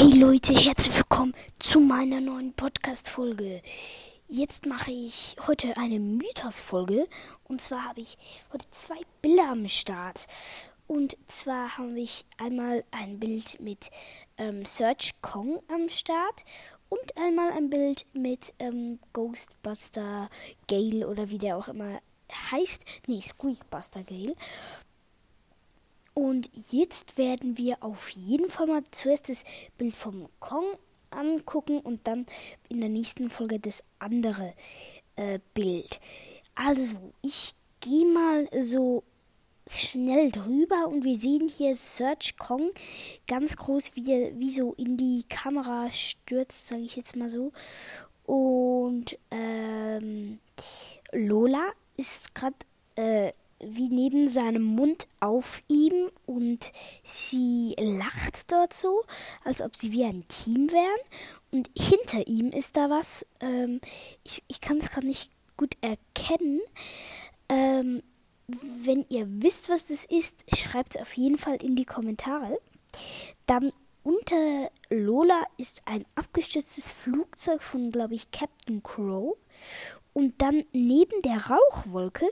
Hey Leute, herzlich willkommen zu meiner neuen Podcast-Folge. Jetzt mache ich heute eine Mythos-Folge. Und zwar habe ich heute zwei Bilder am Start. Und zwar habe ich einmal ein Bild mit ähm, Search Kong am Start und einmal ein Bild mit ähm, Ghostbuster Gale oder wie der auch immer heißt. Nee, Squeakbuster Gale. Und jetzt werden wir auf jeden Fall mal zuerst das Bild vom Kong angucken und dann in der nächsten Folge das andere äh, Bild. Also, ich gehe mal so schnell drüber und wir sehen hier Search Kong ganz groß, wie er wie so in die Kamera stürzt, sage ich jetzt mal so. Und ähm, Lola ist gerade äh, wie neben seinem Mund auf ihm und sie lacht dort so, als ob sie wie ein Team wären. Und hinter ihm ist da was, ähm, ich, ich kann es gerade nicht gut erkennen. Ähm, wenn ihr wisst, was das ist, schreibt es auf jeden Fall in die Kommentare. Dann unter Lola ist ein abgestürztes Flugzeug von, glaube ich, Captain Crow. Und dann neben der Rauchwolke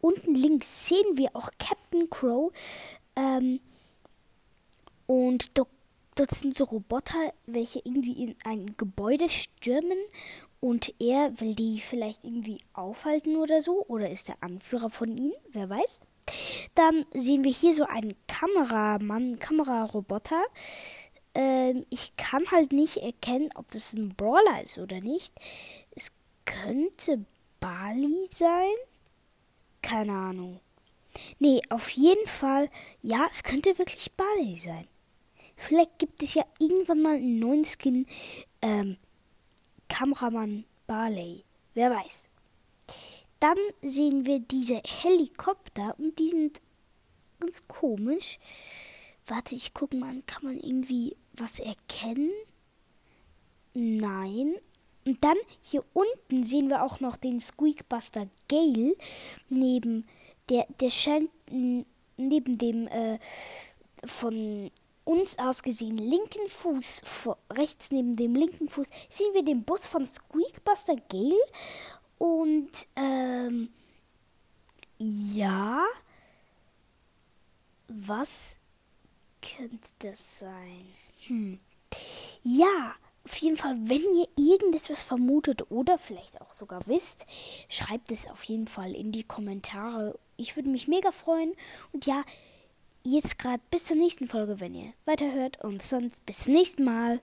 unten links sehen wir auch Captain Crow. Ähm, und do, dort sind so Roboter, welche irgendwie in ein Gebäude stürmen. Und er will die vielleicht irgendwie aufhalten oder so. Oder ist der Anführer von ihnen? Wer weiß. Dann sehen wir hier so einen Kameramann, Kameraroboter. Ähm, ich kann halt nicht erkennen, ob das ein Brawler ist oder nicht. Es könnte Bali sein keine Ahnung. Nee, auf jeden Fall, ja, es könnte wirklich Barley sein. Vielleicht gibt es ja irgendwann mal einen neuen Skin, ähm, Kameramann Barley. Wer weiß. Dann sehen wir diese Helikopter und die sind ganz komisch. Warte, ich gucke mal, kann man irgendwie was erkennen? Nein, und dann hier unten sehen wir auch noch den Squeakbuster Gale neben der der scheint neben dem äh, von uns aus gesehen linken Fuß vor, rechts neben dem linken Fuß sehen wir den Bus von Squeakbuster Gale und ähm, ja was könnte das sein? Hm. Ja, auf jeden Fall, wenn ihr irgendetwas vermutet oder vielleicht auch sogar wisst, schreibt es auf jeden Fall in die Kommentare. Ich würde mich mega freuen. Und ja, jetzt gerade bis zur nächsten Folge, wenn ihr weiterhört. Und sonst bis zum nächsten Mal.